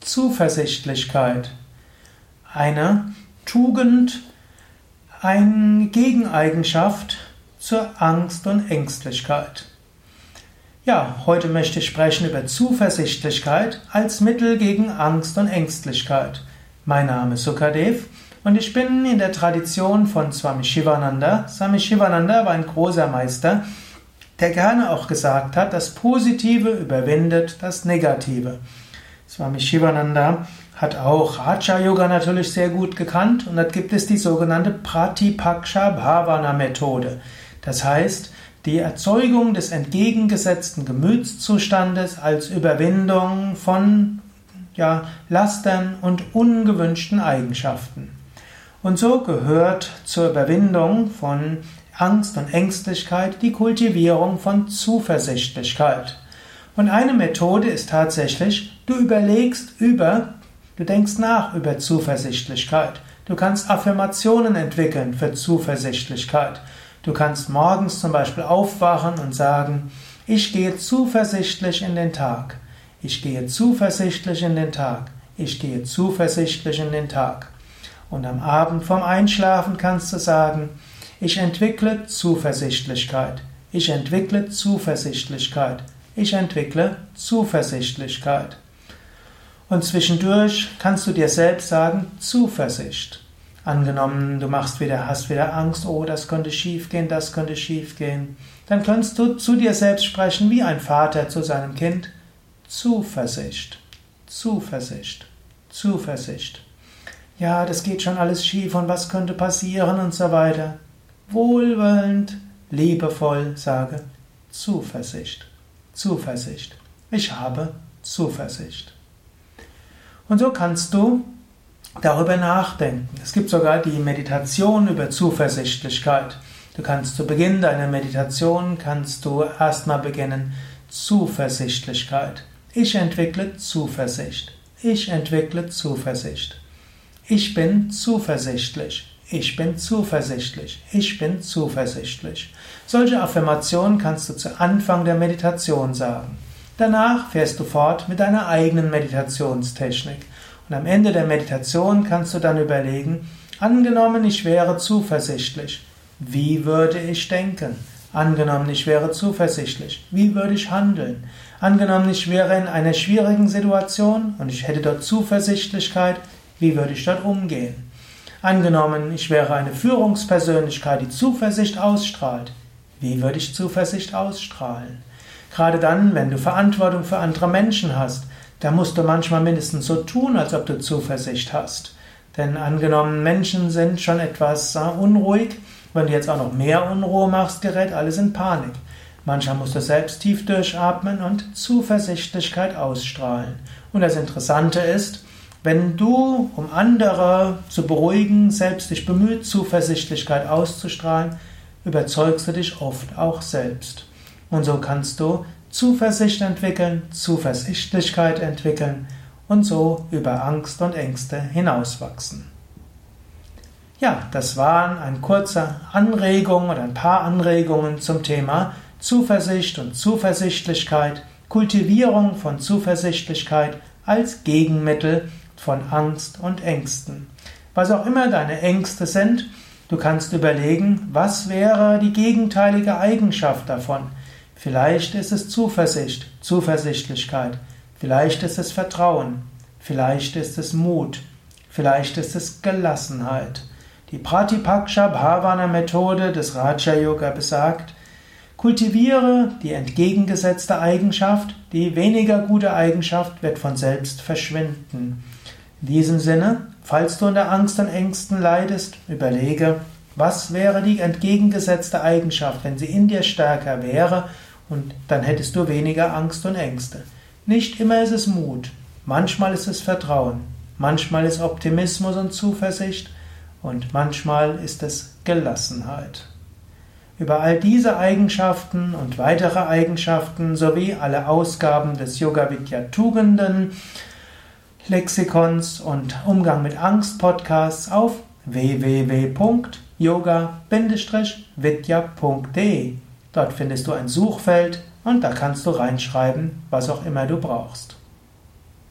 Zuversichtlichkeit. Eine Tugend, eine Gegeneigenschaft zur Angst und Ängstlichkeit. Ja, heute möchte ich sprechen über Zuversichtlichkeit als Mittel gegen Angst und Ängstlichkeit. Mein Name ist Sukadev und ich bin in der Tradition von Swami Shivananda. Swami Shivananda war ein großer Meister, der gerne auch gesagt hat, das Positive überwindet das Negative. Swami Shivananda hat auch Raja Yoga natürlich sehr gut gekannt und da gibt es die sogenannte Pratipaksha Bhavana Methode. Das heißt, die Erzeugung des entgegengesetzten Gemütszustandes als Überwindung von ja, Lastern und ungewünschten Eigenschaften. Und so gehört zur Überwindung von Angst und Ängstlichkeit die Kultivierung von Zuversichtlichkeit. Und eine Methode ist tatsächlich, du überlegst über, du denkst nach über Zuversichtlichkeit. Du kannst Affirmationen entwickeln für Zuversichtlichkeit. Du kannst morgens zum Beispiel aufwachen und sagen, ich gehe zuversichtlich in den Tag. Ich gehe zuversichtlich in den Tag. Ich gehe zuversichtlich in den Tag. Und am Abend vorm Einschlafen kannst du sagen, ich entwickle Zuversichtlichkeit. Ich entwickle Zuversichtlichkeit. Ich entwickle Zuversichtlichkeit. Und zwischendurch kannst du dir selbst sagen, Zuversicht. Angenommen, du machst wieder, hast wieder Angst, oh, das könnte schiefgehen, das könnte schiefgehen. Dann kannst du zu dir selbst sprechen wie ein Vater zu seinem Kind. Zuversicht, Zuversicht, Zuversicht ja, das geht schon alles schief und was könnte passieren und so weiter. Wohlwollend, liebevoll sage Zuversicht, Zuversicht. Ich habe Zuversicht. Und so kannst du darüber nachdenken. Es gibt sogar die Meditation über Zuversichtlichkeit. Du kannst zu Beginn deiner Meditation kannst du erstmal beginnen Zuversichtlichkeit. Ich entwickle Zuversicht. Ich entwickle Zuversicht. Ich bin zuversichtlich. Ich bin zuversichtlich. Ich bin zuversichtlich. Solche Affirmationen kannst du zu Anfang der Meditation sagen. Danach fährst du fort mit deiner eigenen Meditationstechnik. Und am Ende der Meditation kannst du dann überlegen, angenommen, ich wäre zuversichtlich. Wie würde ich denken? Angenommen, ich wäre zuversichtlich. Wie würde ich handeln? Angenommen, ich wäre in einer schwierigen Situation und ich hätte dort Zuversichtlichkeit. Wie würde ich dort umgehen? Angenommen, ich wäre eine Führungspersönlichkeit, die Zuversicht ausstrahlt. Wie würde ich Zuversicht ausstrahlen? Gerade dann, wenn du Verantwortung für andere Menschen hast, da musst du manchmal mindestens so tun, als ob du Zuversicht hast. Denn angenommen, Menschen sind schon etwas äh, unruhig, wenn du jetzt auch noch mehr Unruhe machst, gerät alles in Panik. Manchmal musst du selbst tief durchatmen und Zuversichtlichkeit ausstrahlen. Und das Interessante ist, wenn du, um andere zu beruhigen, selbst dich bemüht, Zuversichtlichkeit auszustrahlen, überzeugst du dich oft auch selbst. Und so kannst du Zuversicht entwickeln, Zuversichtlichkeit entwickeln und so über Angst und Ängste hinauswachsen. Ja, das waren ein kurzer Anregung oder ein paar Anregungen zum Thema Zuversicht und Zuversichtlichkeit, Kultivierung von Zuversichtlichkeit als Gegenmittel von Angst und Ängsten. Was auch immer deine Ängste sind, du kannst überlegen, was wäre die gegenteilige Eigenschaft davon. Vielleicht ist es Zuversicht, Zuversichtlichkeit, vielleicht ist es Vertrauen, vielleicht ist es Mut, vielleicht ist es Gelassenheit. Die Pratipaksha Bhavana Methode des Raja Yoga besagt, kultiviere die entgegengesetzte Eigenschaft, die weniger gute Eigenschaft wird von selbst verschwinden. In diesem Sinne, falls du unter Angst und Ängsten leidest, überlege, was wäre die entgegengesetzte Eigenschaft, wenn sie in dir stärker wäre, und dann hättest du weniger Angst und Ängste. Nicht immer ist es Mut, manchmal ist es Vertrauen, manchmal ist Optimismus und Zuversicht und manchmal ist es Gelassenheit. Über all diese Eigenschaften und weitere Eigenschaften sowie alle Ausgaben des Yoga Vidya Tugenden Lexikons und Umgang mit Angst Podcasts auf www.yoga-vidya.de. Dort findest du ein Suchfeld und da kannst du reinschreiben, was auch immer du brauchst.